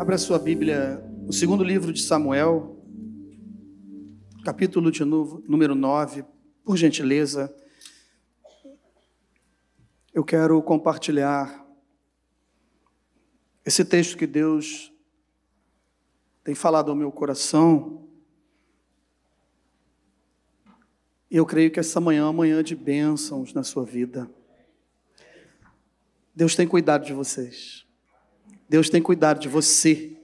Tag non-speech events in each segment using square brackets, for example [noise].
Abra sua Bíblia no segundo livro de Samuel, capítulo de novo, número 9, por gentileza. Eu quero compartilhar esse texto que Deus tem falado ao meu coração. E eu creio que essa manhã é uma manhã de bênçãos na sua vida. Deus tem cuidado de vocês. Deus tem cuidado de você.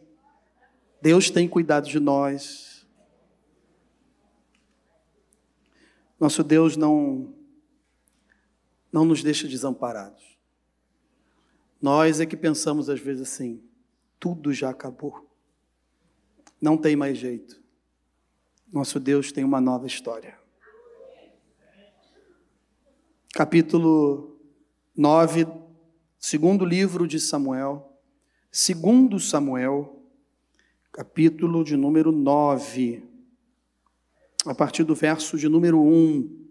Deus tem cuidado de nós. Nosso Deus não não nos deixa desamparados. Nós é que pensamos às vezes assim: tudo já acabou. Não tem mais jeito. Nosso Deus tem uma nova história. Capítulo 9, segundo livro de Samuel. Segundo Samuel, capítulo de número 9, a partir do verso de número 1.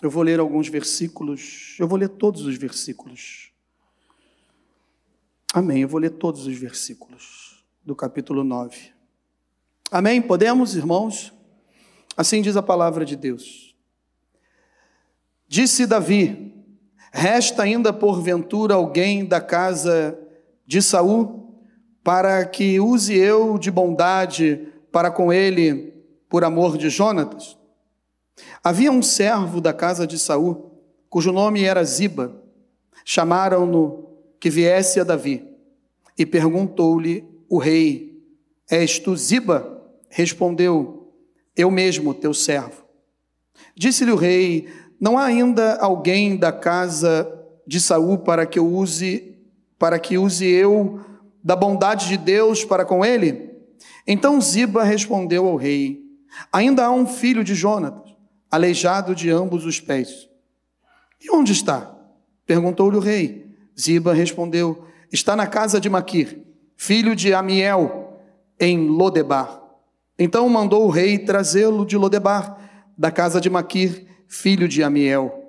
Eu vou ler alguns versículos, eu vou ler todos os versículos. Amém, eu vou ler todos os versículos do capítulo 9. Amém? Podemos, irmãos? Assim diz a palavra de Deus. Disse Davi: Resta ainda porventura alguém da casa de Saul, para que use eu de bondade para com ele por amor de Jonatas. Havia um servo da casa de Saul, cujo nome era Ziba. Chamaram-no que viesse a Davi. E perguntou-lhe o rei: És tu Ziba? Respondeu: Eu mesmo, teu servo. Disse-lhe o rei: Não há ainda alguém da casa de Saul para que eu use para que use eu da bondade de Deus para com ele? Então Ziba respondeu ao rei: Ainda há um filho de Jonatas, aleijado de ambos os pés. E onde está? Perguntou-lhe o rei. Ziba respondeu: Está na casa de Maquir, filho de Amiel, em Lodebar. Então mandou o rei trazê-lo de Lodebar, da casa de Maquir, filho de Amiel.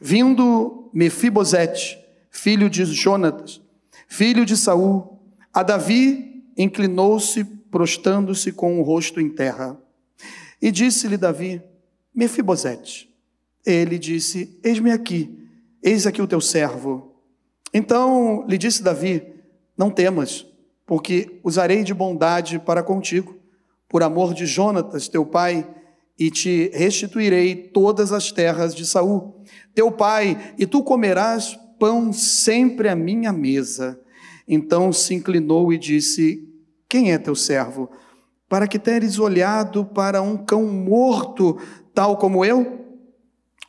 Vindo Mefibosete, filho de Jonatas, filho de Saul, a Davi inclinou-se, prostrando-se com o rosto em terra. E disse-lhe Davi: Mefibosete. Ele disse: Eis-me aqui, eis aqui o teu servo. Então lhe disse Davi: Não temas, porque usarei de bondade para contigo, por amor de Jonatas, teu pai, e te restituirei todas as terras de Saul, teu pai, e tu comerás pão sempre à minha mesa. Então se inclinou e disse: Quem é teu servo? Para que teres olhado para um cão morto, tal como eu?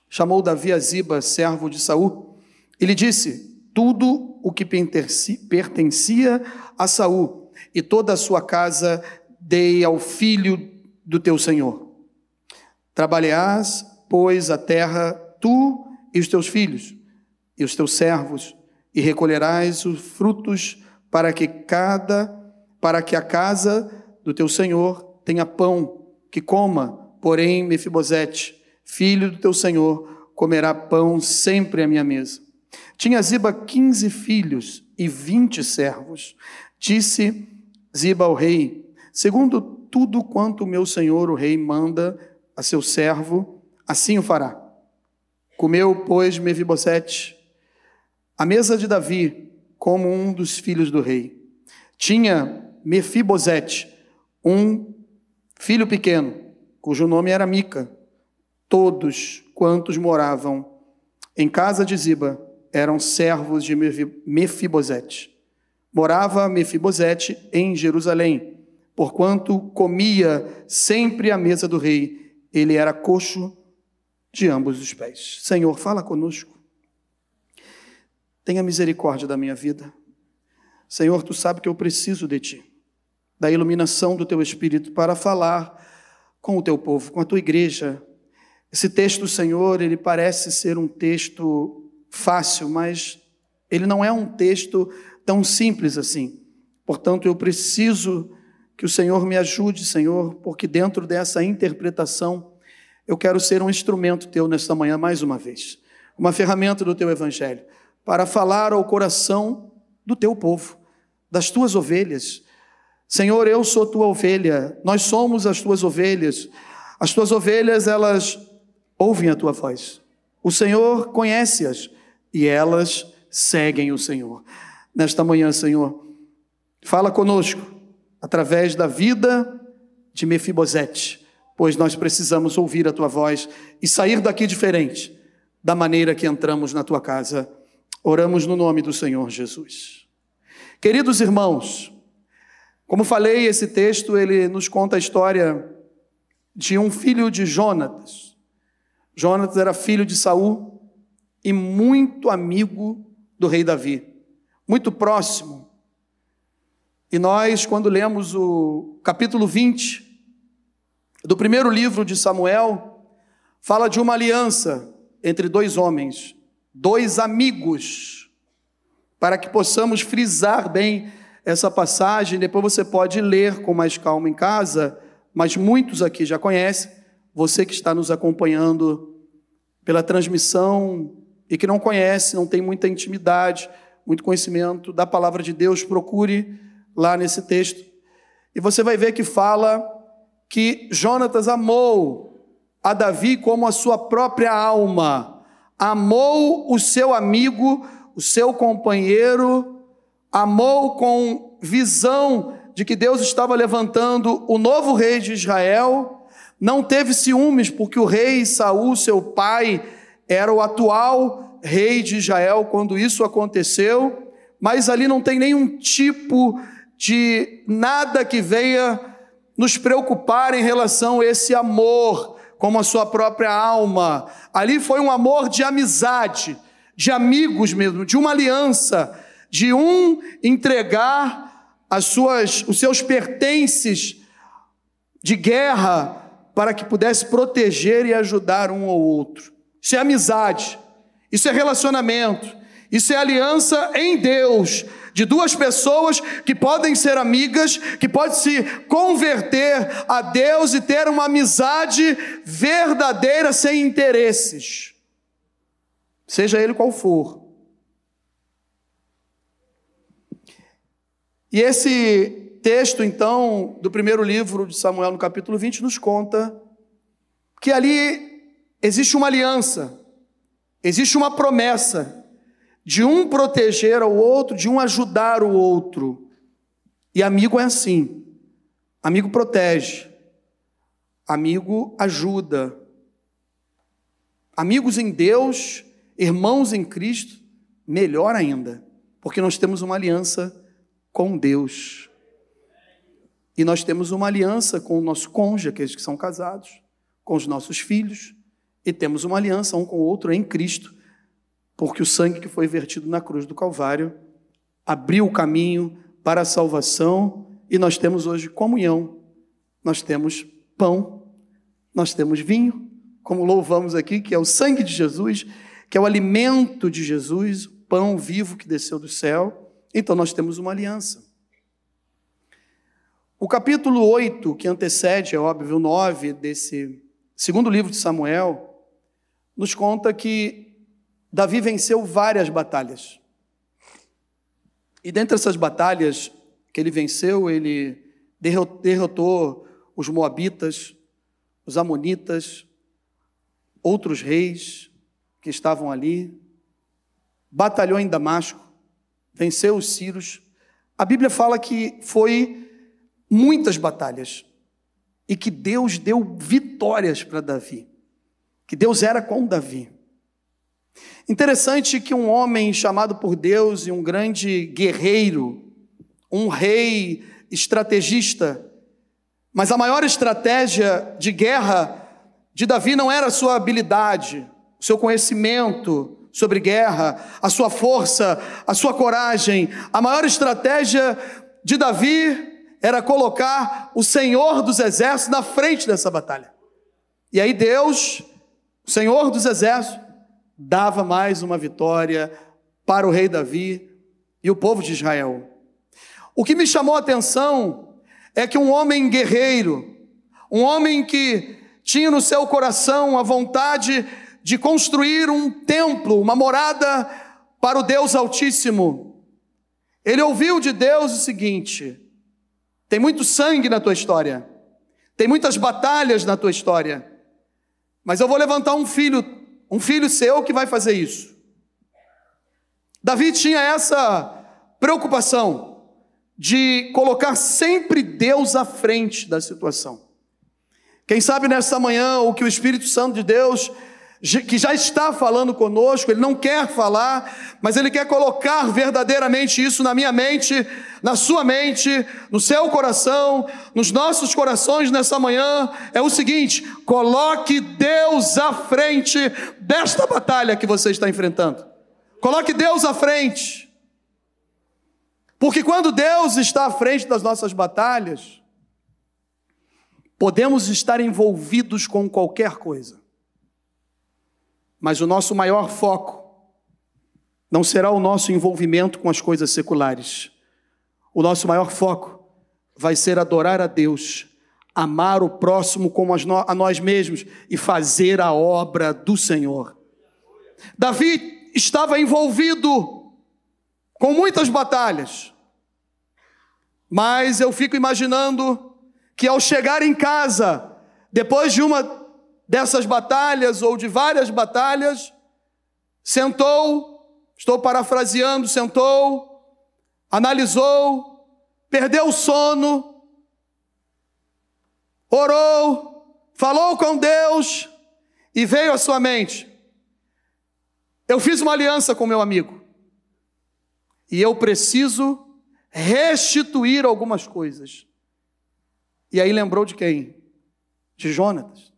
Chamou Davi a Ziba, servo de Saul, e lhe disse: Tudo o que pertencia a Saul e toda a sua casa dei ao filho do teu senhor. Trabalharás, pois, a terra, tu e os teus filhos, e os teus servos, e recolherás os frutos para que cada para que a casa do teu senhor tenha pão que coma, porém Mefibosete, filho do teu senhor, comerá pão sempre à minha mesa. Tinha Ziba quinze filhos e vinte servos. Disse Ziba ao rei: Segundo tudo quanto o meu senhor o rei manda a seu servo, assim o fará. Comeu, pois, Mefibosete a mesa de Davi, como um dos filhos do rei. Tinha Mefibosete, um filho pequeno, cujo nome era Mica. Todos quantos moravam em casa de Ziba eram servos de Mefibosete. Morava Mefibosete em Jerusalém, porquanto comia sempre à mesa do rei. Ele era coxo de ambos os pés. Senhor, fala conosco. Tenha misericórdia da minha vida. Senhor, tu sabes que eu preciso de ti, da iluminação do teu espírito para falar com o teu povo, com a tua igreja. Esse texto, Senhor, ele parece ser um texto fácil, mas ele não é um texto tão simples assim. Portanto, eu preciso que o Senhor me ajude, Senhor, porque dentro dessa interpretação eu quero ser um instrumento teu nesta manhã mais uma vez, uma ferramenta do teu evangelho para falar ao coração do teu povo, das tuas ovelhas. Senhor, eu sou tua ovelha, nós somos as tuas ovelhas. As tuas ovelhas, elas ouvem a tua voz. O Senhor conhece-as e elas seguem o Senhor. Nesta manhã, Senhor, fala conosco através da vida de Mefibosete, pois nós precisamos ouvir a tua voz e sair daqui diferente da maneira que entramos na tua casa. Oramos no nome do Senhor Jesus. Queridos irmãos, como falei, esse texto ele nos conta a história de um filho de Jonatas. Jonatas era filho de Saul e muito amigo do rei Davi, muito próximo. E nós, quando lemos o capítulo 20 do primeiro livro de Samuel, fala de uma aliança entre dois homens, dois amigos, para que possamos frisar bem essa passagem. Depois você pode ler com mais calma em casa, mas muitos aqui já conhecem. Você que está nos acompanhando pela transmissão e que não conhece, não tem muita intimidade, muito conhecimento da palavra de Deus, procure lá nesse texto. E você vai ver que fala que Jonatas amou a Davi como a sua própria alma, amou o seu amigo, o seu companheiro, amou com visão de que Deus estava levantando o novo rei de Israel, não teve ciúmes porque o rei Saul, seu pai, era o atual rei de Israel quando isso aconteceu, mas ali não tem nenhum tipo de nada que venha nos preocupar em relação a esse amor como a sua própria alma. Ali foi um amor de amizade, de amigos mesmo, de uma aliança, de um entregar as suas, os seus pertences de guerra para que pudesse proteger e ajudar um ao outro. Isso é amizade, isso é relacionamento, isso é aliança em Deus, de duas pessoas que podem ser amigas, que podem se converter a Deus e ter uma amizade verdadeira sem interesses, seja ele qual for. E esse texto, então, do primeiro livro de Samuel, no capítulo 20, nos conta que ali existe uma aliança, existe uma promessa de um proteger ao outro, de um ajudar o outro. E amigo é assim: amigo protege, amigo ajuda. Amigos em Deus, irmãos em Cristo, melhor ainda, porque nós temos uma aliança com Deus. E nós temos uma aliança com o nosso cônjuge, aqueles que são casados, com os nossos filhos, e temos uma aliança um com o outro em Cristo porque o sangue que foi vertido na cruz do Calvário abriu o caminho para a salvação e nós temos hoje comunhão, nós temos pão, nós temos vinho, como louvamos aqui, que é o sangue de Jesus, que é o alimento de Jesus, o pão vivo que desceu do céu. Então nós temos uma aliança. O capítulo 8, que antecede, é óbvio, o 9 desse segundo livro de Samuel, nos conta que Davi venceu várias batalhas. E dentre essas batalhas que ele venceu, ele derrotou os Moabitas, os Amonitas, outros reis que estavam ali, batalhou em Damasco, venceu os sírios. A Bíblia fala que foi muitas batalhas e que Deus deu vitórias para Davi, que Deus era com Davi. Interessante que um homem chamado por Deus e um grande guerreiro, um rei estrategista, mas a maior estratégia de guerra de Davi não era a sua habilidade, o seu conhecimento sobre guerra, a sua força, a sua coragem. A maior estratégia de Davi era colocar o Senhor dos exércitos na frente dessa batalha. E aí Deus, o Senhor dos exércitos, dava mais uma vitória para o rei Davi e o povo de Israel. O que me chamou a atenção é que um homem guerreiro, um homem que tinha no seu coração a vontade de construir um templo, uma morada para o Deus Altíssimo, Ele ouviu de Deus o seguinte: tem muito sangue na tua história, tem muitas batalhas na tua história, mas eu vou levantar um filho, um filho seu que vai fazer isso. Davi tinha essa preocupação de colocar sempre Deus à frente da situação. Quem sabe nessa manhã o que o Espírito Santo de Deus que já está falando conosco, ele não quer falar, mas ele quer colocar verdadeiramente isso na minha mente, na sua mente, no seu coração, nos nossos corações nessa manhã. É o seguinte: coloque Deus à frente desta batalha que você está enfrentando. Coloque Deus à frente. Porque quando Deus está à frente das nossas batalhas, podemos estar envolvidos com qualquer coisa. Mas o nosso maior foco não será o nosso envolvimento com as coisas seculares. O nosso maior foco vai ser adorar a Deus, amar o próximo como a nós mesmos e fazer a obra do Senhor. Davi estava envolvido com muitas batalhas, mas eu fico imaginando que ao chegar em casa, depois de uma dessas batalhas ou de várias batalhas, sentou, estou parafraseando, sentou, analisou, perdeu o sono, orou, falou com Deus e veio à sua mente: eu fiz uma aliança com meu amigo e eu preciso restituir algumas coisas. E aí lembrou de quem? De Jonatas.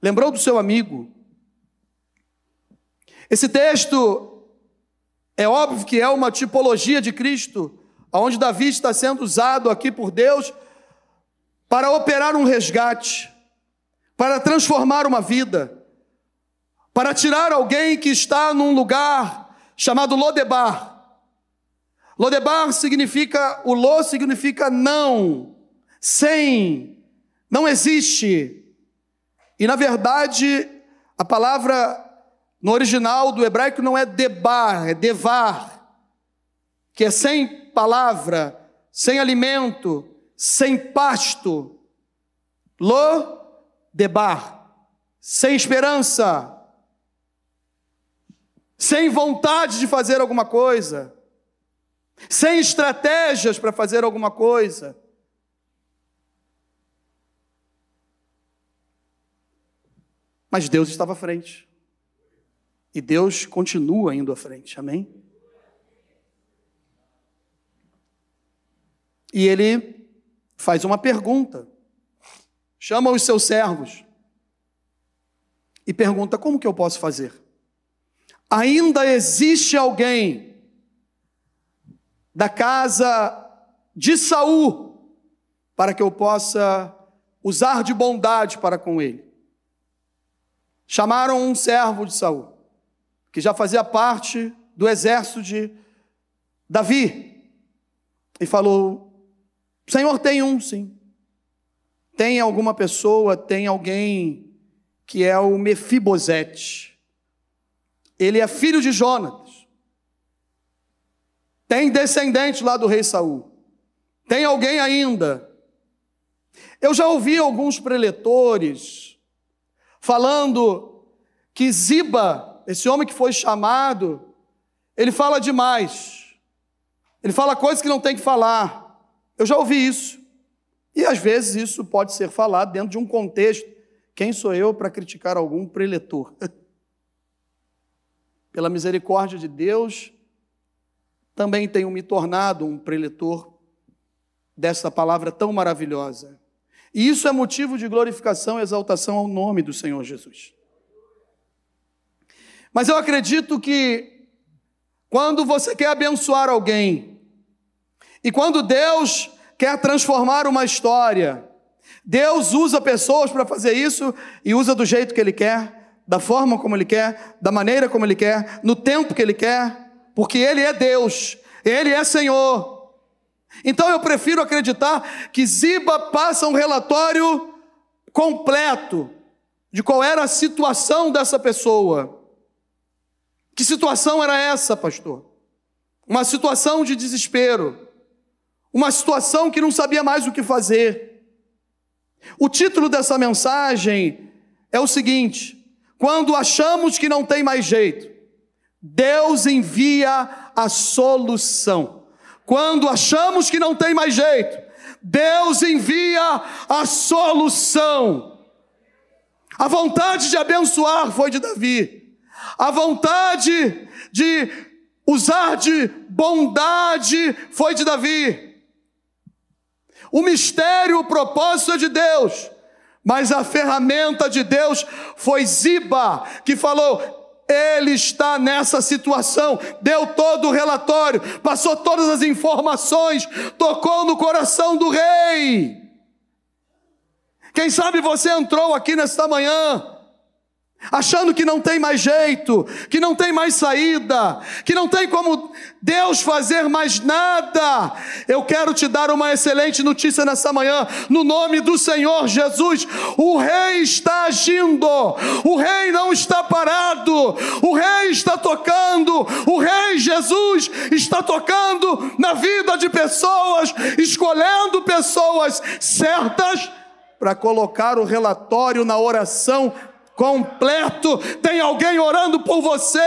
Lembrou do seu amigo? Esse texto é óbvio que é uma tipologia de Cristo, onde Davi está sendo usado aqui por Deus para operar um resgate, para transformar uma vida, para tirar alguém que está num lugar chamado Lodebar. Lodebar significa, o lo significa não, sem, não existe. E na verdade, a palavra no original do hebraico não é debar, é devar, que é sem palavra, sem alimento, sem pasto. Lo debar, sem esperança, sem vontade de fazer alguma coisa, sem estratégias para fazer alguma coisa. Mas Deus estava à frente. E Deus continua indo à frente. Amém? E ele faz uma pergunta. Chama os seus servos e pergunta: como que eu posso fazer? Ainda existe alguém da casa de Saul para que eu possa usar de bondade para com ele? Chamaram um servo de Saul, que já fazia parte do exército de Davi, e falou: Senhor, tem um, sim. Tem alguma pessoa, tem alguém que é o Mefibosete. Ele é filho de Jonatas. Tem descendente lá do rei Saul. Tem alguém ainda. Eu já ouvi alguns preletores falando que Ziba, esse homem que foi chamado, ele fala demais. Ele fala coisas que não tem que falar. Eu já ouvi isso. E às vezes isso pode ser falado dentro de um contexto. Quem sou eu para criticar algum preletor? [laughs] Pela misericórdia de Deus, também tenho me tornado um preletor dessa palavra tão maravilhosa. E isso é motivo de glorificação e exaltação ao nome do Senhor Jesus. Mas eu acredito que quando você quer abençoar alguém, e quando Deus quer transformar uma história, Deus usa pessoas para fazer isso e usa do jeito que Ele quer, da forma como Ele quer, da maneira como Ele quer, no tempo que Ele quer, porque Ele é Deus, Ele é Senhor. Então eu prefiro acreditar que Ziba passa um relatório completo de qual era a situação dessa pessoa. Que situação era essa, pastor? uma situação de desespero, uma situação que não sabia mais o que fazer. O título dessa mensagem é o seguinte: quando achamos que não tem mais jeito, Deus envia a solução. Quando achamos que não tem mais jeito, Deus envia a solução. A vontade de abençoar foi de Davi. A vontade de usar de bondade foi de Davi. O mistério, o propósito é de Deus. Mas a ferramenta de Deus foi Ziba, que falou: ele está nessa situação, deu todo o relatório, passou todas as informações, tocou no coração do rei. Quem sabe você entrou aqui nesta manhã achando que não tem mais jeito, que não tem mais saída, que não tem como Deus fazer mais nada. Eu quero te dar uma excelente notícia nessa manhã, no nome do Senhor Jesus. O Rei está agindo, o Rei não está parado, o Rei está tocando, o Rei Jesus está tocando na vida de pessoas, escolhendo pessoas certas para colocar o relatório na oração completo. Tem alguém orando por você.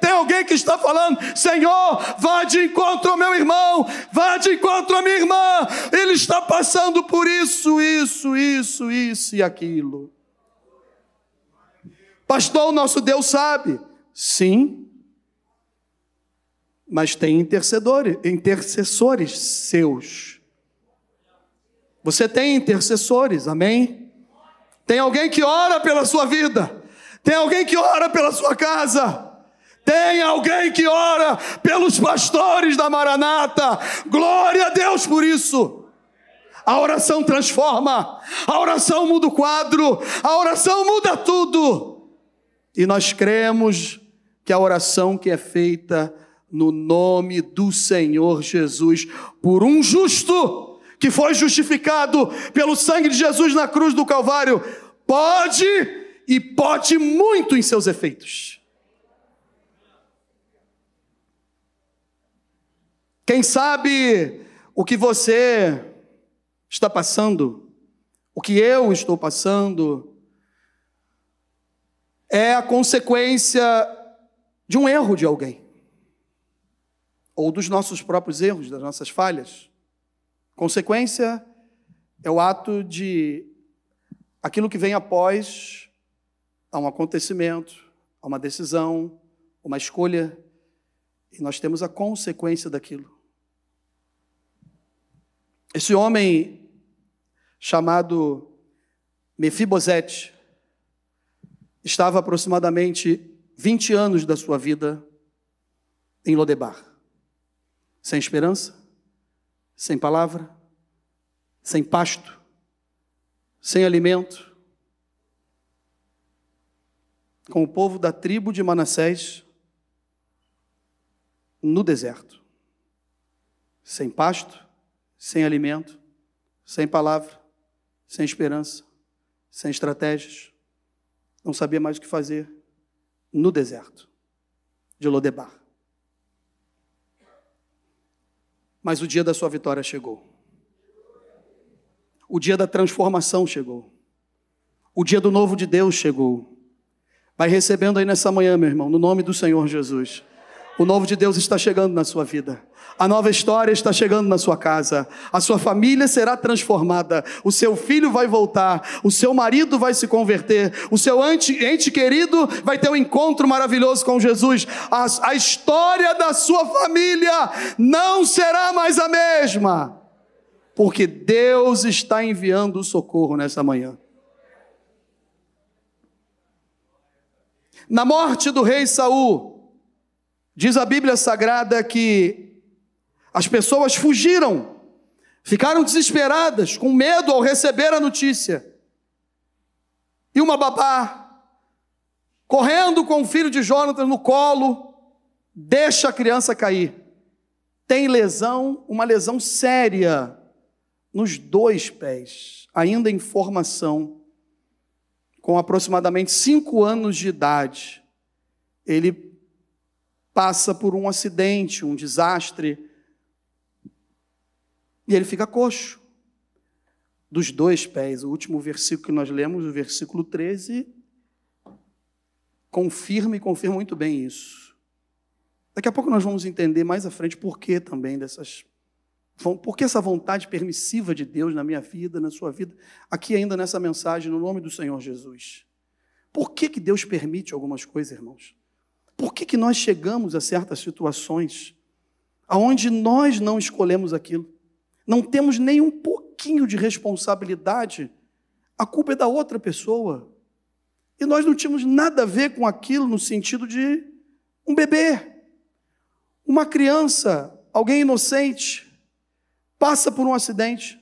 Tem alguém que está falando: Senhor, vá de encontro ao meu irmão, vá de encontro à minha irmã. Ele está passando por isso, isso, isso, isso e aquilo. Pastor, o nosso Deus sabe. Sim. Mas tem intercedores, intercessores seus. Você tem intercessores, amém? Tem alguém que ora pela sua vida. Tem alguém que ora pela sua casa. Tem alguém que ora pelos pastores da Maranata. Glória a Deus por isso. A oração transforma, a oração muda o quadro, a oração muda tudo. E nós cremos que a oração que é feita no nome do Senhor Jesus por um justo que foi justificado pelo sangue de Jesus na cruz do Calvário, pode e pode muito em seus efeitos. Quem sabe o que você está passando, o que eu estou passando, é a consequência de um erro de alguém, ou dos nossos próprios erros, das nossas falhas. Consequência é o ato de aquilo que vem após a um acontecimento, a uma decisão, uma escolha, e nós temos a consequência daquilo. Esse homem chamado Mefibosete estava aproximadamente 20 anos da sua vida em Lodebar, sem esperança, sem palavra, sem pasto, sem alimento, com o povo da tribo de Manassés no deserto, sem pasto, sem alimento, sem palavra, sem esperança, sem estratégias, não sabia mais o que fazer, no deserto de Lodebar. Mas o dia da sua vitória chegou. O dia da transformação chegou. O dia do novo de Deus chegou. Vai recebendo aí nessa manhã, meu irmão, no nome do Senhor Jesus. O novo de Deus está chegando na sua vida. A nova história está chegando na sua casa. A sua família será transformada. O seu filho vai voltar. O seu marido vai se converter. O seu ente, ente querido vai ter um encontro maravilhoso com Jesus. A, a história da sua família não será mais a mesma. Porque Deus está enviando o socorro nessa manhã. Na morte do rei Saul, diz a Bíblia Sagrada que as pessoas fugiram, ficaram desesperadas, com medo ao receber a notícia. E uma babá, correndo com o filho de Jonatas no colo, deixa a criança cair. Tem lesão, uma lesão séria nos dois pés, ainda em formação, com aproximadamente cinco anos de idade. Ele passa por um acidente, um desastre, e ele fica coxo dos dois pés. O último versículo que nós lemos, o versículo 13, confirma e confirma muito bem isso. Daqui a pouco nós vamos entender mais à frente por que também dessas. Por que essa vontade permissiva de Deus na minha vida, na sua vida, aqui ainda nessa mensagem, no nome do Senhor Jesus. Por que, que Deus permite algumas coisas, irmãos? Por que, que nós chegamos a certas situações aonde nós não escolhemos aquilo? Não temos nem um pouquinho de responsabilidade, a culpa é da outra pessoa. E nós não tínhamos nada a ver com aquilo no sentido de um bebê, uma criança, alguém inocente, passa por um acidente.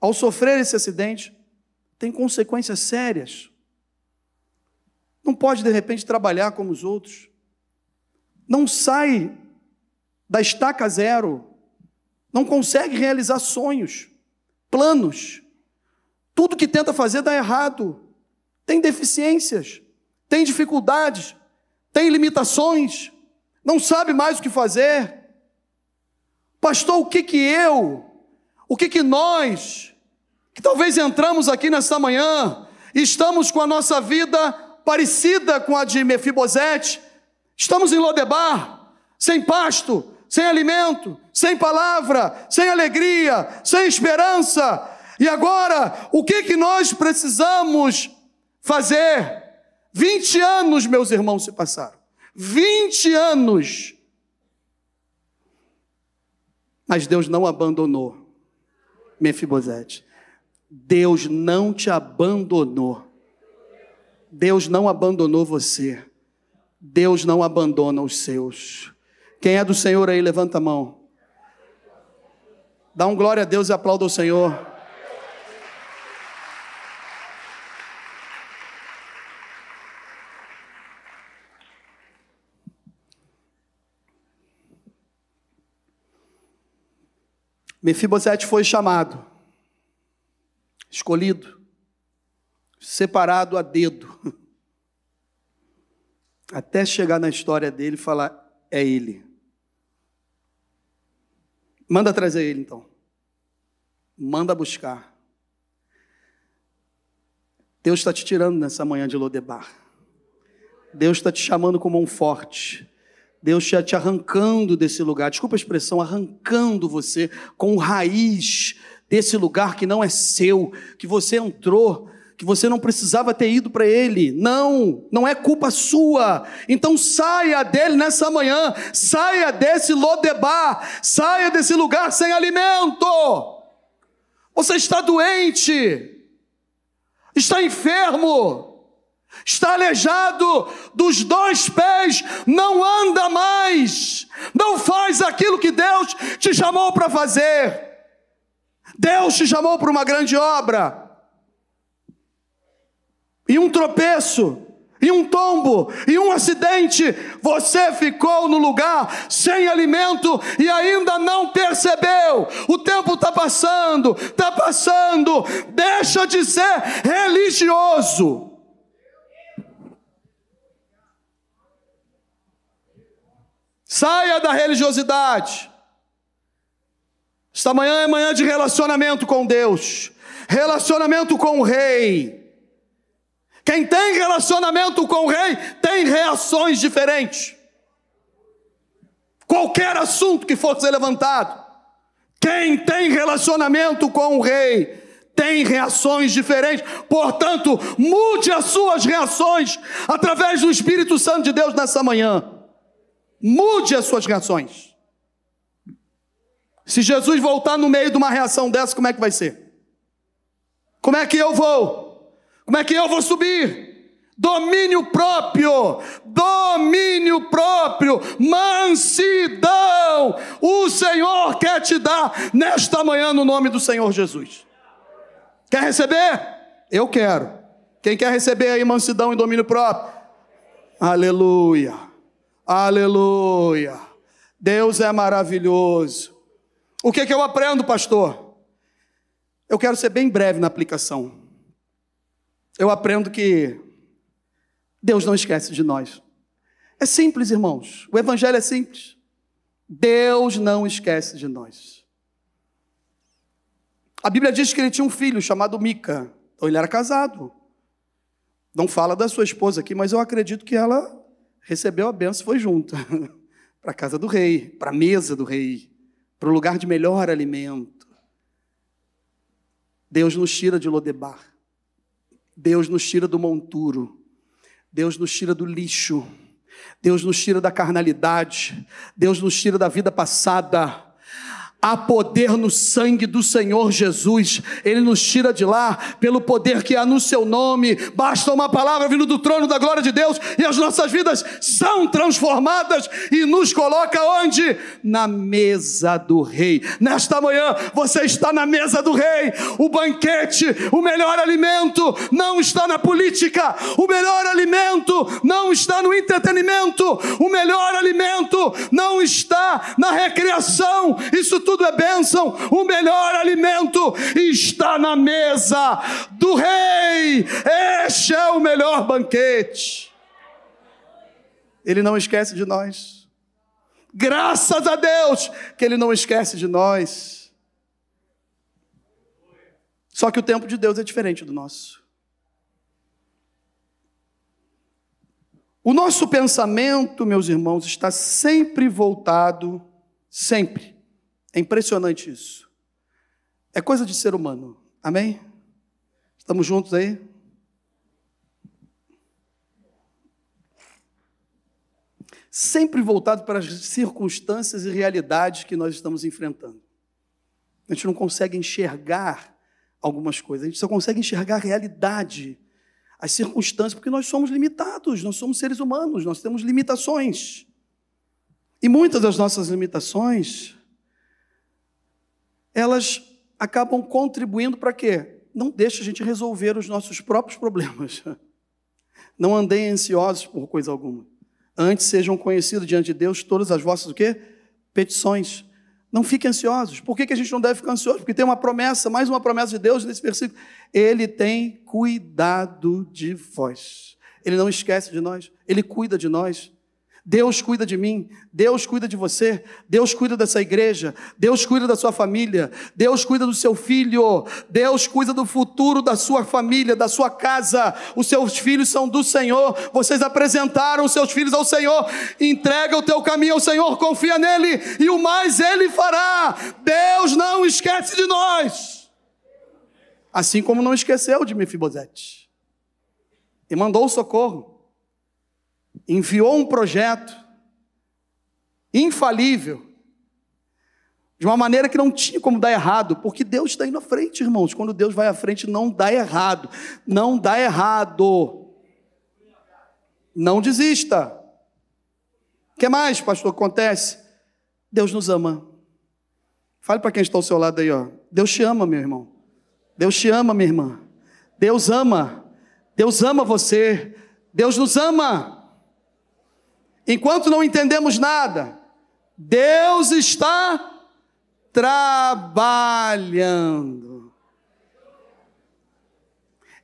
Ao sofrer esse acidente, tem consequências sérias. Não pode, de repente, trabalhar como os outros. Não sai da estaca zero. Não consegue realizar sonhos, planos. Tudo que tenta fazer dá errado. Tem deficiências, tem dificuldades, tem limitações, não sabe mais o que fazer. Pastor, o que que eu, o que que nós, que talvez entramos aqui nesta manhã, estamos com a nossa vida parecida com a de Mefibosete. Estamos em Lodebar, sem pasto, sem alimento, sem palavra, sem alegria, sem esperança. E agora, o que que nós precisamos fazer? 20 anos, meus irmãos, se passaram. 20 anos. Mas Deus não abandonou Mefibosete. Deus não te abandonou. Deus não abandonou você. Deus não abandona os seus. Quem é do Senhor aí, levanta a mão. Dá um glória a Deus e aplauda o Senhor. Mefibosete foi chamado, escolhido separado a dedo. [laughs] Até chegar na história dele e falar: é ele. Manda trazer ele então. Manda buscar. Deus está te tirando nessa manhã de Lodebar. Deus está te chamando como um forte. Deus está te arrancando desse lugar. Desculpa a expressão, arrancando você com raiz desse lugar que não é seu, que você entrou que você não precisava ter ido para ele. Não, não é culpa sua. Então saia dele nessa manhã, saia desse Lodebar, saia desse lugar sem alimento. Você está doente, está enfermo, está aleijado dos dois pés, não anda mais, não faz aquilo que Deus te chamou para fazer. Deus te chamou para uma grande obra e um tropeço, e um tombo, e um acidente, você ficou no lugar sem alimento e ainda não percebeu. O tempo está passando, está passando. Deixa de ser religioso. Saia da religiosidade. Esta manhã é manhã de relacionamento com Deus, relacionamento com o Rei. Quem tem relacionamento com o rei tem reações diferentes. Qualquer assunto que for ser levantado, quem tem relacionamento com o rei tem reações diferentes. Portanto, mude as suas reações através do Espírito Santo de Deus nessa manhã. Mude as suas reações. Se Jesus voltar no meio de uma reação dessa, como é que vai ser? Como é que eu vou? Como é que eu vou subir? Domínio próprio, domínio próprio, mansidão. O Senhor quer te dar nesta manhã no nome do Senhor Jesus. Quer receber? Eu quero. Quem quer receber aí mansidão e domínio próprio? Aleluia, aleluia. Deus é maravilhoso. O que, que eu aprendo, pastor? Eu quero ser bem breve na aplicação eu aprendo que Deus não esquece de nós. É simples, irmãos. O evangelho é simples. Deus não esquece de nós. A Bíblia diz que ele tinha um filho chamado Mica. Então ele era casado. Não fala da sua esposa aqui, mas eu acredito que ela recebeu a benção e foi junto [laughs] para a casa do rei, para a mesa do rei, para o lugar de melhor alimento. Deus nos tira de Lodebar. Deus nos tira do monturo. Deus nos tira do lixo. Deus nos tira da carnalidade. Deus nos tira da vida passada. Há poder no sangue do Senhor Jesus, Ele nos tira de lá pelo poder que há no Seu nome. Basta uma palavra vindo do trono da glória de Deus e as nossas vidas são transformadas e nos coloca onde? Na mesa do Rei. Nesta manhã você está na mesa do Rei. O banquete, o melhor alimento não está na política, o melhor alimento não está no entretenimento, o melhor alimento não está na recreação. Isso tudo tudo é bênção, o melhor alimento está na mesa do rei. Este é o melhor banquete. Ele não esquece de nós. Graças a Deus que Ele não esquece de nós. Só que o tempo de Deus é diferente do nosso. O nosso pensamento, meus irmãos, está sempre voltado, sempre, é impressionante isso. É coisa de ser humano. Amém? Estamos juntos aí? Sempre voltado para as circunstâncias e realidades que nós estamos enfrentando. A gente não consegue enxergar algumas coisas, a gente só consegue enxergar a realidade, as circunstâncias, porque nós somos limitados, nós somos seres humanos, nós temos limitações. E muitas das nossas limitações elas acabam contribuindo para quê? Não deixa a gente resolver os nossos próprios problemas. [laughs] Não andem ansiosos por coisa alguma. Antes sejam conhecidos diante de Deus todas as vossas o quê? petições. Não fiquem ansiosos. Por que, que a gente não deve ficar ansioso? Porque tem uma promessa, mais uma promessa de Deus nesse versículo. Ele tem cuidado de vós. Ele não esquece de nós. Ele cuida de nós. Deus cuida de mim, Deus cuida de você, Deus cuida dessa igreja, Deus cuida da sua família, Deus cuida do seu filho, Deus cuida do futuro da sua família, da sua casa. Os seus filhos são do Senhor. Vocês apresentaram os seus filhos ao Senhor. Entrega o teu caminho ao Senhor, confia nele e o mais ele fará. Deus não esquece de nós. Assim como não esqueceu de Mefibosete. E mandou o socorro enviou um projeto infalível, de uma maneira que não tinha como dar errado, porque Deus está indo à frente, irmãos. Quando Deus vai à frente, não dá errado. Não dá errado. Não desista. O que mais, pastor, acontece? Deus nos ama. Fale para quem está ao seu lado aí, ó. Deus te ama, meu irmão. Deus te ama, minha irmã. Deus ama. Deus ama você. Deus nos ama. Enquanto não entendemos nada, Deus está trabalhando.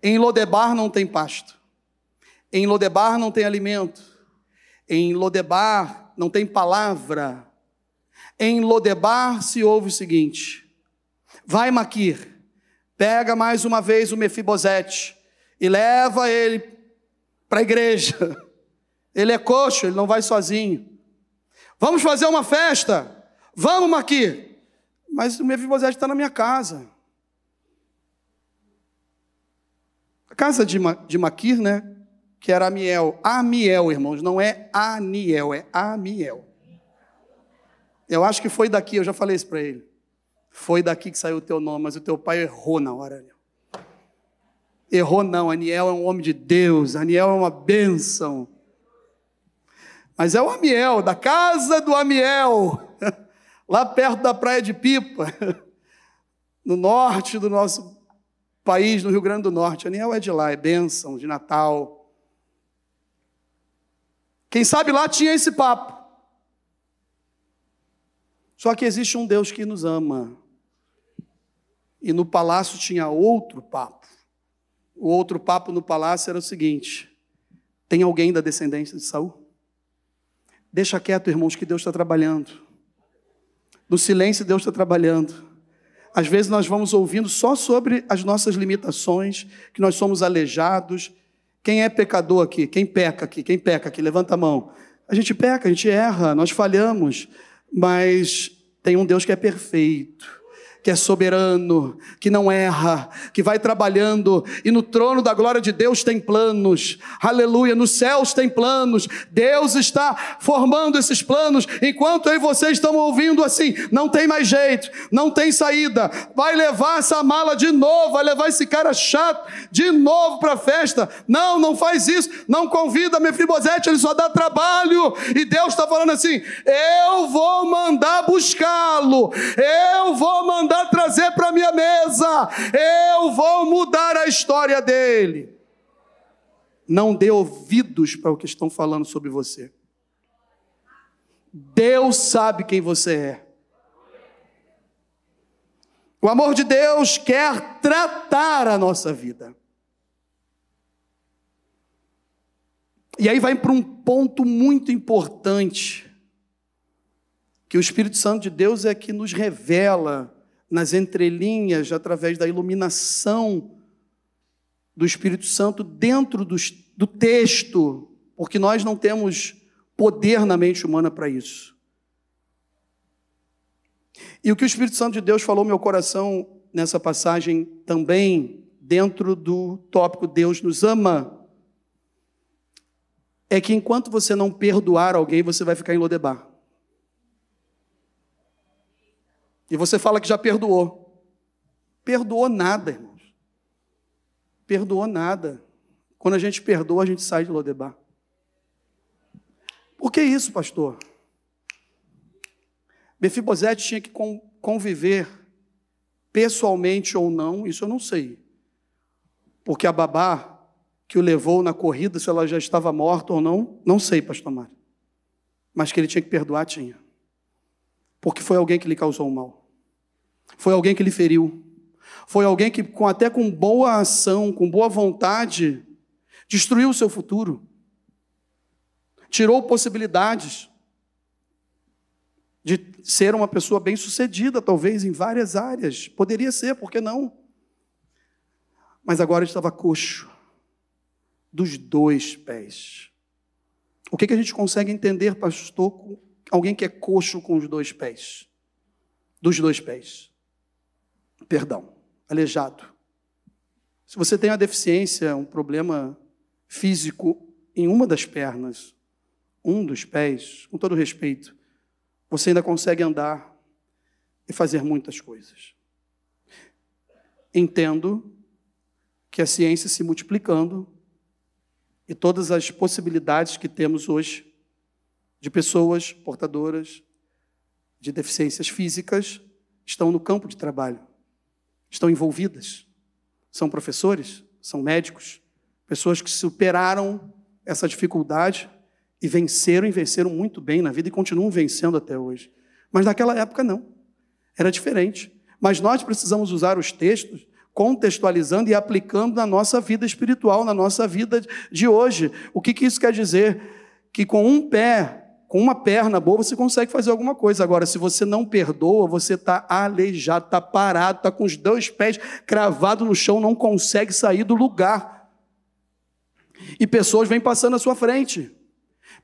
Em Lodebar não tem pasto. Em Lodebar não tem alimento. Em Lodebar não tem palavra. Em Lodebar se ouve o seguinte: Vai, Maquir, pega mais uma vez o Mefibosete e leva ele para a igreja. [laughs] Ele é coxo, ele não vai sozinho. Vamos fazer uma festa? Vamos, Maqui. Mas o Mefibosete está na minha casa. A casa de, Ma, de Maquir, né? Que era Amiel. Amiel, irmãos, não é Aniel, é Amiel. Eu acho que foi daqui, eu já falei isso para ele. Foi daqui que saiu o teu nome, mas o teu pai errou na hora. Errou não, Aniel é um homem de Deus, Aniel é uma bênção. Mas é o Amiel, da casa do Amiel, [laughs] lá perto da praia de Pipa, [laughs] no norte do nosso país, no Rio Grande do Norte. Aniel é de lá, é bênção, de Natal. Quem sabe lá tinha esse papo. Só que existe um Deus que nos ama. E no palácio tinha outro papo. O outro papo no palácio era o seguinte: tem alguém da descendência de Saul? Deixa quieto, irmãos, que Deus está trabalhando. No silêncio, Deus está trabalhando. Às vezes nós vamos ouvindo só sobre as nossas limitações, que nós somos aleijados. Quem é pecador aqui? Quem peca aqui? Quem peca aqui? Levanta a mão. A gente peca, a gente erra, nós falhamos, mas tem um Deus que é perfeito que é soberano, que não erra, que vai trabalhando, e no trono da glória de Deus tem planos, aleluia, nos céus tem planos, Deus está formando esses planos, enquanto e vocês estão ouvindo assim, não tem mais jeito, não tem saída, vai levar essa mala de novo, vai levar esse cara chato de novo para a festa, não, não faz isso, não convida Mefibosete, ele só dá trabalho, e Deus está falando assim, eu vou mandar buscá-lo, eu vou mandar mandar trazer para minha mesa, eu vou mudar a história dele. Não dê ouvidos para o que estão falando sobre você. Deus sabe quem você é. O amor de Deus quer tratar a nossa vida. E aí vai para um ponto muito importante, que o Espírito Santo de Deus é que nos revela nas entrelinhas, através da iluminação do Espírito Santo dentro do, texto, porque nós não temos poder na mente humana para isso. E o que o Espírito Santo de Deus falou no meu coração nessa passagem também, dentro do tópico Deus nos ama, é que enquanto você não perdoar alguém, você vai ficar em Lodebar. E você fala que já perdoou. Perdoou nada, irmãos. Perdoou nada. Quando a gente perdoa, a gente sai de Lodebar. Por que isso, pastor? Mefibosete tinha que conviver pessoalmente ou não, isso eu não sei. Porque a babá que o levou na corrida, se ela já estava morta ou não, não sei, pastor Mário. Mas que ele tinha que perdoar, tinha. Porque foi alguém que lhe causou o mal. Foi alguém que lhe feriu. Foi alguém que, com, até com boa ação, com boa vontade, destruiu o seu futuro. Tirou possibilidades de ser uma pessoa bem-sucedida, talvez, em várias áreas. Poderia ser, por que não? Mas agora estava coxo, dos dois pés. O que, que a gente consegue entender, pastor, alguém que é coxo com os dois pés? Dos dois pés perdão, aleijado. Se você tem uma deficiência, um problema físico em uma das pernas, um dos pés, com todo respeito, você ainda consegue andar e fazer muitas coisas. Entendo que a ciência se multiplicando e todas as possibilidades que temos hoje de pessoas portadoras de deficiências físicas estão no campo de trabalho estão envolvidas. São professores, são médicos, pessoas que superaram essa dificuldade e venceram e venceram muito bem na vida e continuam vencendo até hoje. Mas naquela época não. Era diferente. Mas nós precisamos usar os textos contextualizando e aplicando na nossa vida espiritual, na nossa vida de hoje. O que, que isso quer dizer? Que com um pé com uma perna boa você consegue fazer alguma coisa. Agora, se você não perdoa, você está aleijado, está parado, está com os dois pés cravados no chão, não consegue sair do lugar. E pessoas vêm passando à sua frente.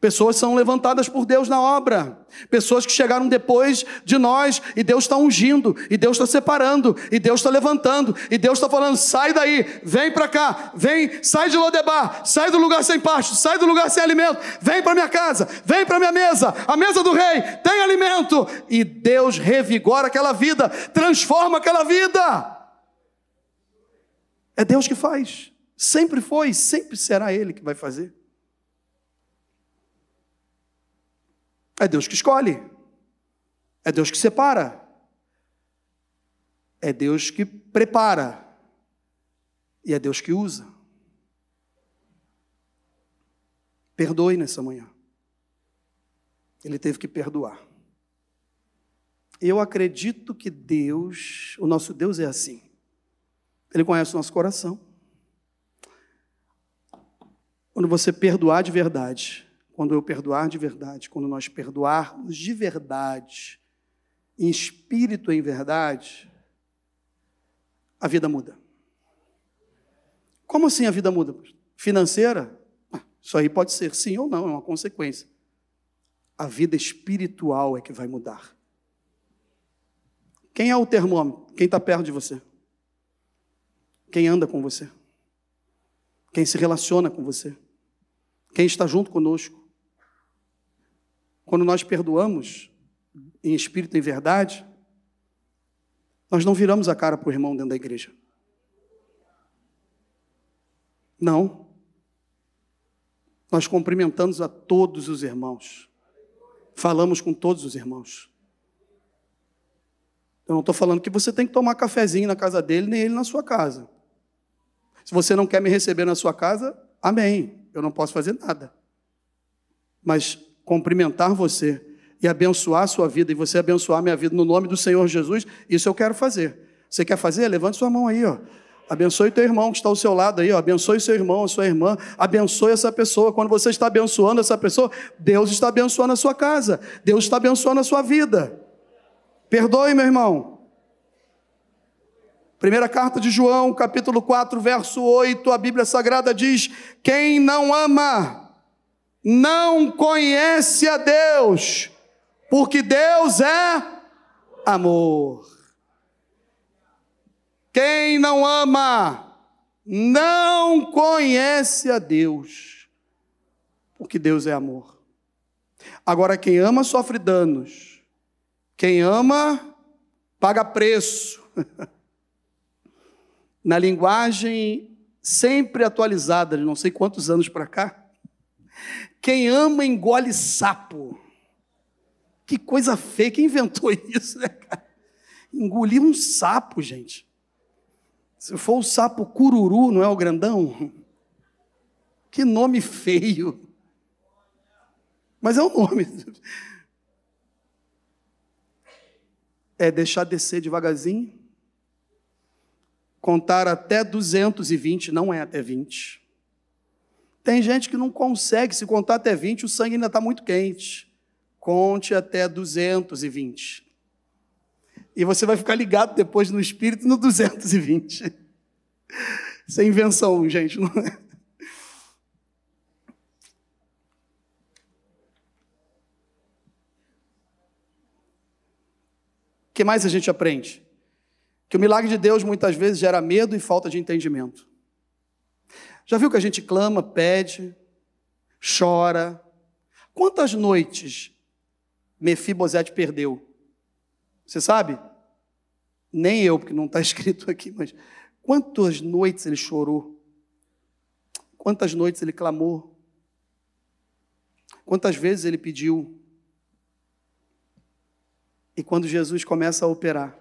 Pessoas são levantadas por Deus na obra. Pessoas que chegaram depois de nós e Deus está ungindo, e Deus está separando, e Deus está levantando, e Deus está falando: sai daí, vem para cá, vem, sai de Lodebar, sai do lugar sem pasto, sai do lugar sem alimento, vem para minha casa, vem para minha mesa, a mesa do rei, tem alimento. E Deus revigora aquela vida, transforma aquela vida. É Deus que faz, sempre foi, sempre será Ele que vai fazer. É Deus que escolhe. É Deus que separa. É Deus que prepara. E é Deus que usa. Perdoe nessa manhã. Ele teve que perdoar. Eu acredito que Deus, o nosso Deus é assim. Ele conhece o nosso coração. Quando você perdoar de verdade, quando eu perdoar de verdade, quando nós perdoarmos de verdade, em espírito em verdade, a vida muda. Como assim a vida muda? Financeira? Ah, isso aí pode ser sim ou não, é uma consequência. A vida espiritual é que vai mudar. Quem é o termômetro? Quem está perto de você? Quem anda com você? Quem se relaciona com você? Quem está junto conosco? Quando nós perdoamos em espírito e em verdade, nós não viramos a cara para o irmão dentro da igreja. Não. Nós cumprimentamos a todos os irmãos. Falamos com todos os irmãos. Eu não estou falando que você tem que tomar cafezinho na casa dele, nem ele na sua casa. Se você não quer me receber na sua casa, amém. Eu não posso fazer nada. Mas cumprimentar você e abençoar a sua vida, e você abençoar a minha vida no nome do Senhor Jesus, isso eu quero fazer. Você quer fazer? Levante sua mão aí, ó. Abençoe teu irmão que está ao seu lado aí, ó. abençoe seu irmão, a sua irmã, abençoe essa pessoa. Quando você está abençoando essa pessoa, Deus está abençoando a sua casa, Deus está abençoando a sua vida. Perdoe, meu irmão. Primeira carta de João, capítulo 4, verso 8, a Bíblia Sagrada diz: Quem não ama, não conhece a Deus, porque Deus é amor. Quem não ama não conhece a Deus, porque Deus é amor. Agora, quem ama sofre danos, quem ama paga preço. [laughs] Na linguagem sempre atualizada, não sei quantos anos para cá, quem ama engole sapo. Que coisa feia, quem inventou [laughs] isso, né, cara? Engolir um sapo, gente. Se for o sapo cururu, não é o grandão? Que nome feio. Mas é o nome. É deixar descer devagarzinho. Contar até 220, não é até 20. Tem gente que não consegue, se contar até 20, o sangue ainda está muito quente. Conte até 220. E você vai ficar ligado depois no espírito no 220. [laughs] Isso é invenção, gente, não é? O que mais a gente aprende? Que o milagre de Deus muitas vezes gera medo e falta de entendimento. Já viu que a gente clama, pede, chora? Quantas noites Mefibosete perdeu? Você sabe? Nem eu, porque não está [laughs] escrito aqui, mas quantas noites ele chorou? Quantas noites ele clamou? Quantas vezes ele pediu? E quando Jesus começa a operar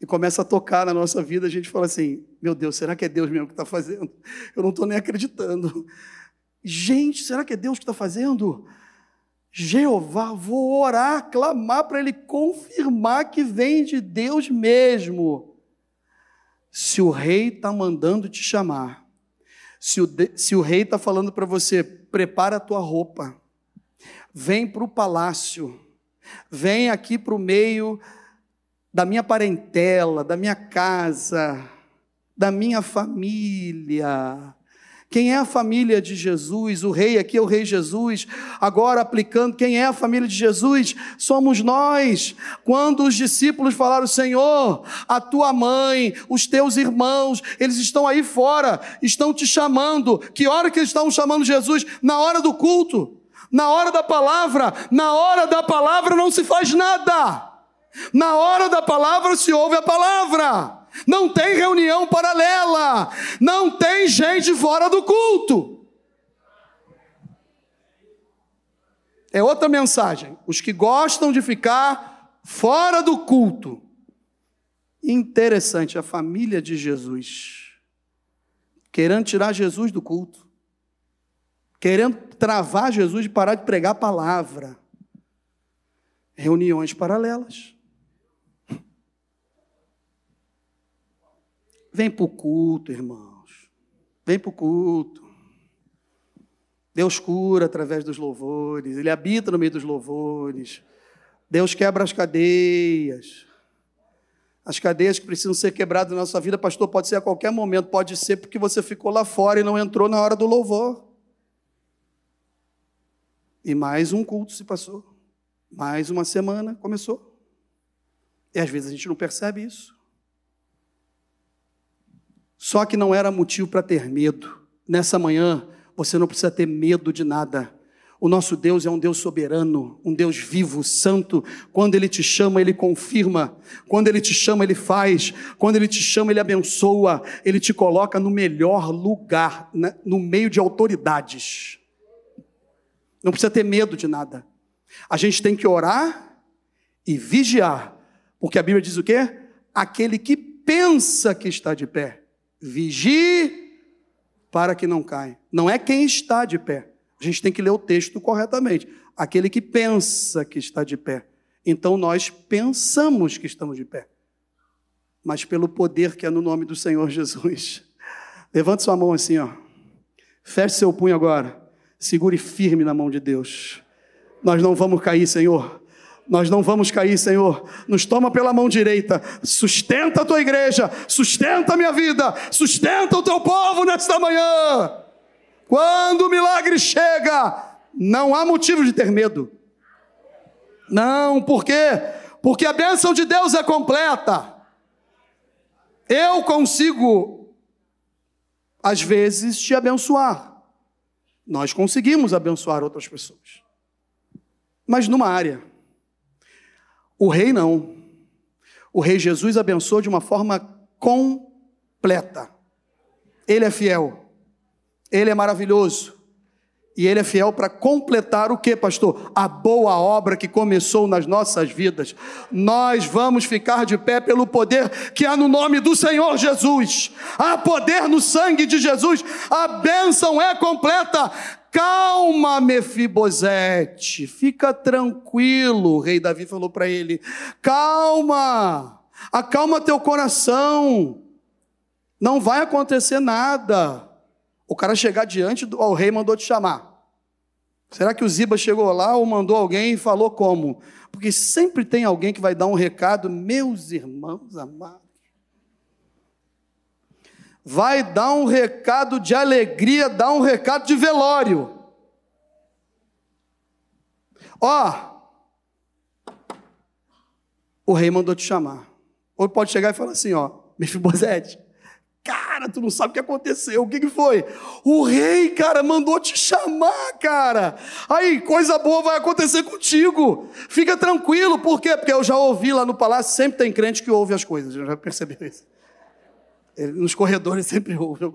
e começa a tocar na nossa vida, a gente fala assim: meu Deus, será que é Deus mesmo que está fazendo? Eu não estou nem acreditando. Gente, será que é Deus que está fazendo? Jeová, vou orar, clamar para Ele confirmar que vem de Deus mesmo. Se o rei está mandando te chamar, se o, se o rei está falando para você, prepara a tua roupa, vem para o palácio, vem aqui para o meio da minha parentela, da minha casa, da minha família, quem é a família de Jesus? O rei aqui é o rei Jesus. Agora aplicando, quem é a família de Jesus? Somos nós. Quando os discípulos falaram: "Senhor, a tua mãe, os teus irmãos, eles estão aí fora, estão te chamando". Que hora que eles estão chamando Jesus? Na hora do culto. Na hora da palavra, na hora da palavra não se faz nada. Na hora da palavra se ouve a palavra não tem reunião paralela, não tem gente fora do culto. É outra mensagem. Os que gostam de ficar fora do culto. Interessante, a família de Jesus, querendo tirar Jesus do culto, querendo travar Jesus de parar de pregar a palavra. Reuniões paralelas. Vem para o culto, irmãos. Vem para o culto. Deus cura através dos louvores, Ele habita no meio dos louvores. Deus quebra as cadeias. As cadeias que precisam ser quebradas na nossa vida, pastor, pode ser a qualquer momento, pode ser porque você ficou lá fora e não entrou na hora do louvor. E mais um culto se passou. Mais uma semana começou. E às vezes a gente não percebe isso. Só que não era motivo para ter medo. Nessa manhã, você não precisa ter medo de nada. O nosso Deus é um Deus soberano, um Deus vivo, santo. Quando Ele te chama, Ele confirma. Quando Ele te chama, Ele faz. Quando Ele te chama, Ele abençoa. Ele te coloca no melhor lugar, né? no meio de autoridades. Não precisa ter medo de nada. A gente tem que orar e vigiar. Porque a Bíblia diz o quê? Aquele que pensa que está de pé. Vigie para que não caia. Não é quem está de pé. A gente tem que ler o texto corretamente. Aquele que pensa que está de pé. Então nós pensamos que estamos de pé. Mas pelo poder que é no nome do Senhor Jesus. [laughs] Levante sua mão assim, ó. Feche seu punho agora. Segure firme na mão de Deus. Nós não vamos cair, Senhor. Nós não vamos cair, Senhor. Nos toma pela mão direita, sustenta a tua igreja, sustenta a minha vida, sustenta o teu povo nesta manhã. Quando o milagre chega, não há motivo de ter medo. Não, por quê? Porque a bênção de Deus é completa. Eu consigo, às vezes, te abençoar. Nós conseguimos abençoar outras pessoas. Mas numa área. O rei não. O rei Jesus abençoou de uma forma completa. Ele é fiel. Ele é maravilhoso. E ele é fiel para completar o que, pastor? A boa obra que começou nas nossas vidas. Nós vamos ficar de pé pelo poder que há no nome do Senhor Jesus. Há poder no sangue de Jesus. A bênção é completa. Calma, Mefibosete, fica tranquilo. O rei Davi falou para ele: Calma, acalma teu coração, não vai acontecer nada. O cara chegar diante do o rei mandou te chamar. Será que o Ziba chegou lá ou mandou alguém e falou como? Porque sempre tem alguém que vai dar um recado, meus irmãos amados vai dar um recado de alegria, dar um recado de velório. Ó, o rei mandou te chamar. Ou pode chegar e falar assim, ó, Mefibosete, cara, tu não sabe o que aconteceu, o que, que foi? O rei, cara, mandou te chamar, cara. Aí, coisa boa vai acontecer contigo. Fica tranquilo, por quê? Porque eu já ouvi lá no palácio, sempre tem crente que ouve as coisas, já percebeu isso. Nos corredores [laughs] sempre houve.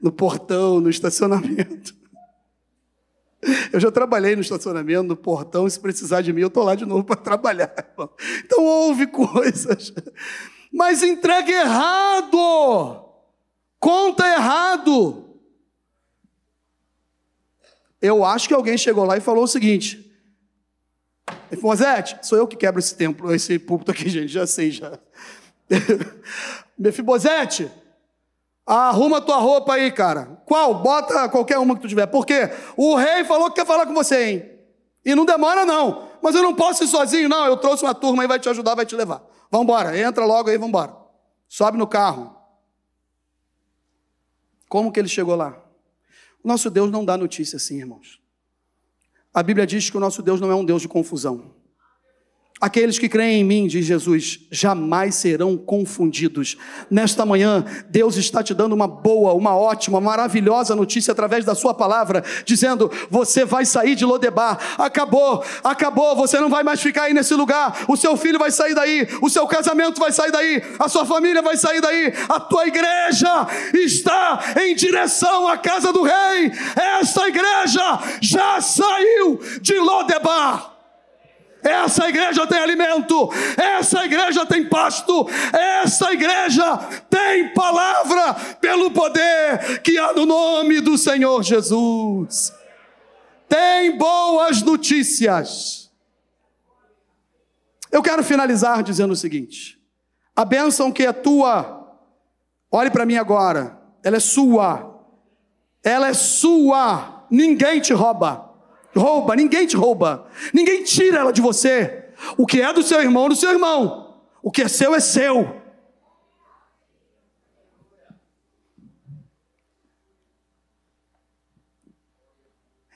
No portão, no estacionamento. [laughs] Eu já trabalhei no estacionamento, no portão, se precisar de mim, eu estou lá de novo para trabalhar. Então houve coisas. Mas entrega errado. Conta errado. Eu acho que alguém chegou lá e falou o seguinte: Mosete, sou eu que quebro esse templo, esse púlpito aqui, gente, já sei já. [laughs] Mefibosete, arruma tua roupa aí, cara. Qual? Bota qualquer uma que tu tiver. Por quê? O rei falou que quer falar com você, hein? E não demora, não. Mas eu não posso ir sozinho, não. Eu trouxe uma turma aí, vai te ajudar, vai te levar. Vamos embora, entra logo aí, vamos embora. Sobe no carro. Como que ele chegou lá? Nosso Deus não dá notícia assim, irmãos. A Bíblia diz que o nosso Deus não é um Deus de confusão. Aqueles que creem em mim, diz Jesus, jamais serão confundidos. Nesta manhã, Deus está te dando uma boa, uma ótima, maravilhosa notícia através da Sua palavra, dizendo: você vai sair de Lodebar. Acabou, acabou, você não vai mais ficar aí nesse lugar. O seu filho vai sair daí, o seu casamento vai sair daí, a sua família vai sair daí, a tua igreja está em direção à casa do Rei. Esta igreja já saiu de Lodebar. Essa igreja tem alimento, essa igreja tem pasto, essa igreja tem palavra pelo poder que há no nome do Senhor Jesus. Tem boas notícias. Eu quero finalizar dizendo o seguinte: a bênção que é tua, olhe para mim agora, ela é sua, ela é sua, ninguém te rouba. Rouba, ninguém te rouba. Ninguém tira ela de você. O que é do seu irmão, do seu irmão. O que é seu é seu.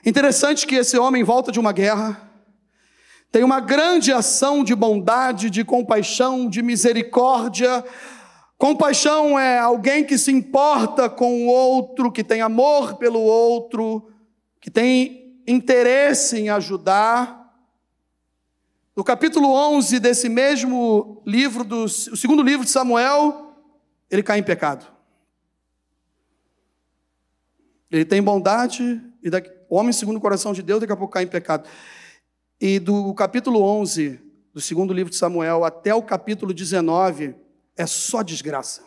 Interessante que esse homem volta de uma guerra, tem uma grande ação de bondade, de compaixão, de misericórdia. Compaixão é alguém que se importa com o outro, que tem amor pelo outro, que tem interesse em ajudar. No capítulo 11 desse mesmo livro, do, o segundo livro de Samuel, ele cai em pecado. Ele tem bondade, e daqui, homem segundo o coração de Deus, daqui a pouco cai em pecado. E do capítulo 11 do segundo livro de Samuel até o capítulo 19 é só desgraça,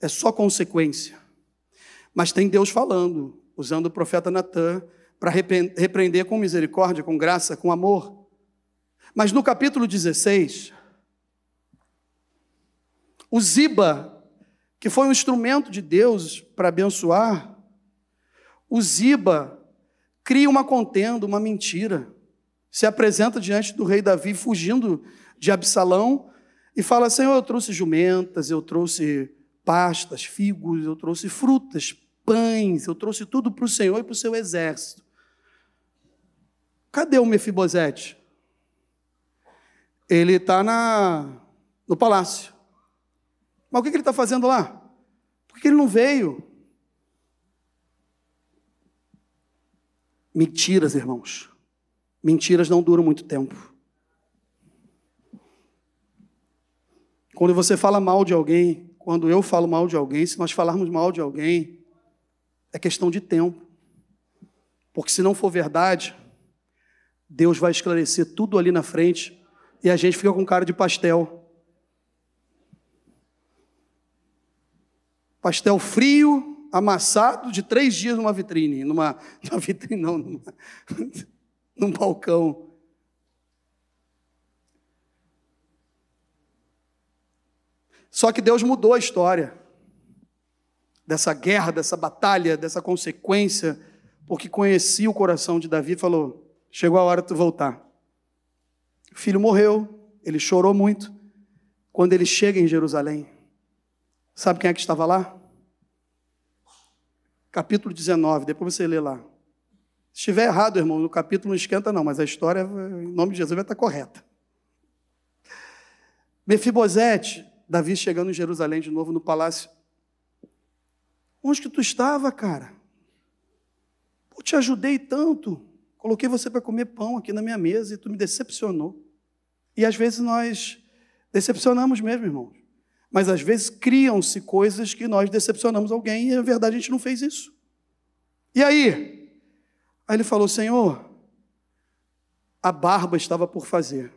é só consequência. Mas tem Deus falando, usando o profeta Natan para repreender com misericórdia, com graça, com amor. Mas no capítulo 16, o Ziba, que foi um instrumento de Deus para abençoar, o Ziba cria uma contenda, uma mentira. Se apresenta diante do rei Davi, fugindo de Absalão, e fala: Senhor, eu trouxe jumentas, eu trouxe pastas, figos, eu trouxe frutas, pães, eu trouxe tudo para o Senhor e para o seu exército. Cadê o Mefibosete? Ele está no palácio. Mas o que, que ele está fazendo lá? Por que ele não veio? Mentiras, irmãos. Mentiras não duram muito tempo. Quando você fala mal de alguém, quando eu falo mal de alguém, se nós falarmos mal de alguém, é questão de tempo. Porque se não for verdade, Deus vai esclarecer tudo ali na frente e a gente fica com cara de pastel. Pastel frio, amassado de três dias numa vitrine, numa, [laughs] numa vitrine não, numa, [laughs] num balcão. Só que Deus mudou a história dessa guerra, dessa batalha, dessa consequência, porque conhecia o coração de Davi e falou: chegou a hora de tu voltar. O filho morreu, ele chorou muito. Quando ele chega em Jerusalém, sabe quem é que estava lá? capítulo 19, depois você lê lá. Se estiver errado, irmão, no capítulo não esquenta, não, mas a história, em nome de Jesus, vai estar correta. Mefibosete, Davi chegando em Jerusalém de novo no palácio. Onde que tu estava, cara? Eu te ajudei tanto. Coloquei você para comer pão aqui na minha mesa e tu me decepcionou. E às vezes nós decepcionamos mesmo, irmãos. Mas às vezes criam-se coisas que nós decepcionamos alguém e na verdade a gente não fez isso. E aí? Aí ele falou: Senhor, a barba estava por fazer.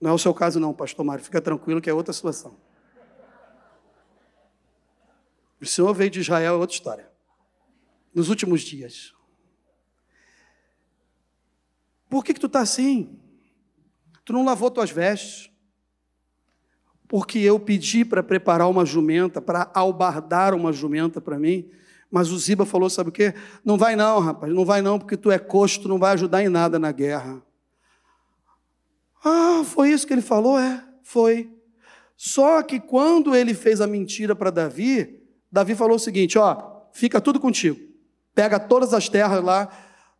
Não é o seu caso, não, pastor Mário, fica tranquilo que é outra situação. O Senhor veio de Israel, é outra história. Nos últimos dias. Por que, que tu está assim? Tu não lavou tuas vestes porque eu pedi para preparar uma jumenta, para albardar uma jumenta para mim, mas o Ziba falou: sabe o quê? Não vai não, rapaz, não vai não, porque tu é coxo, tu não vai ajudar em nada na guerra. Ah, foi isso que ele falou? É, foi. Só que quando ele fez a mentira para Davi, Davi falou o seguinte: ó, fica tudo contigo. Pega todas as terras lá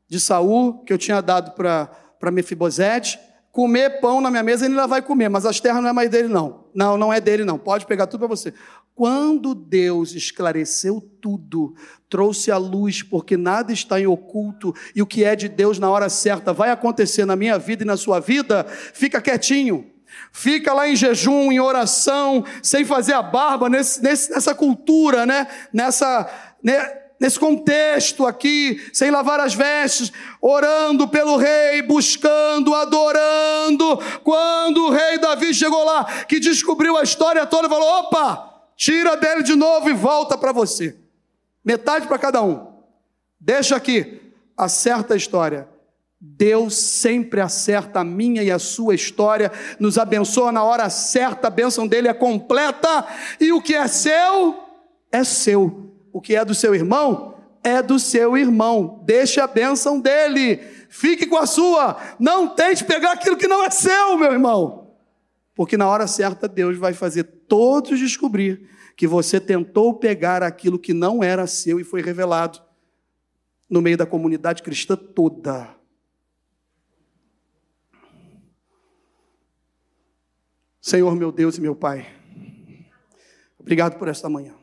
de Saul que eu tinha dado para Mefibosete comer pão na minha mesa, ele ainda vai comer, mas as terras não é mais dele, não. Não, não é dele, não. Pode pegar tudo para você. Quando Deus esclareceu tudo, trouxe a luz, porque nada está em oculto, e o que é de Deus na hora certa vai acontecer na minha vida e na sua vida, fica quietinho. Fica lá em jejum, em oração, sem fazer a barba, nesse, nessa cultura, né? Nessa. Né? Nesse contexto aqui, sem lavar as vestes, orando pelo rei, buscando, adorando. Quando o rei Davi chegou lá, que descobriu a história toda, falou: opa, tira dele de novo e volta para você. Metade para cada um. Deixa aqui, acerta a história. Deus sempre acerta a minha e a sua história, nos abençoa na hora certa, a bênção dele é completa, e o que é seu é seu. O que é do seu irmão é do seu irmão. Deixe a bênção dele. Fique com a sua. Não tente pegar aquilo que não é seu, meu irmão. Porque na hora certa Deus vai fazer todos descobrir que você tentou pegar aquilo que não era seu e foi revelado no meio da comunidade cristã toda. Senhor meu Deus e meu Pai, obrigado por esta manhã.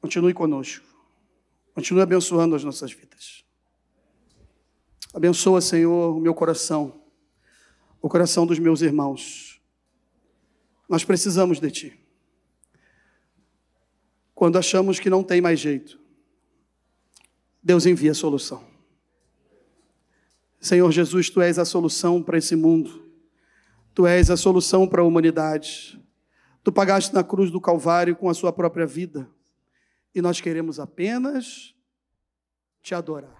Continue conosco. Continue abençoando as nossas vidas. Abençoa, Senhor, o meu coração, o coração dos meus irmãos. Nós precisamos de Ti. Quando achamos que não tem mais jeito, Deus envia a solução. Senhor Jesus, Tu és a solução para esse mundo. Tu és a solução para a humanidade. Tu pagaste na cruz do Calvário com a Sua própria vida e nós queremos apenas te adorar.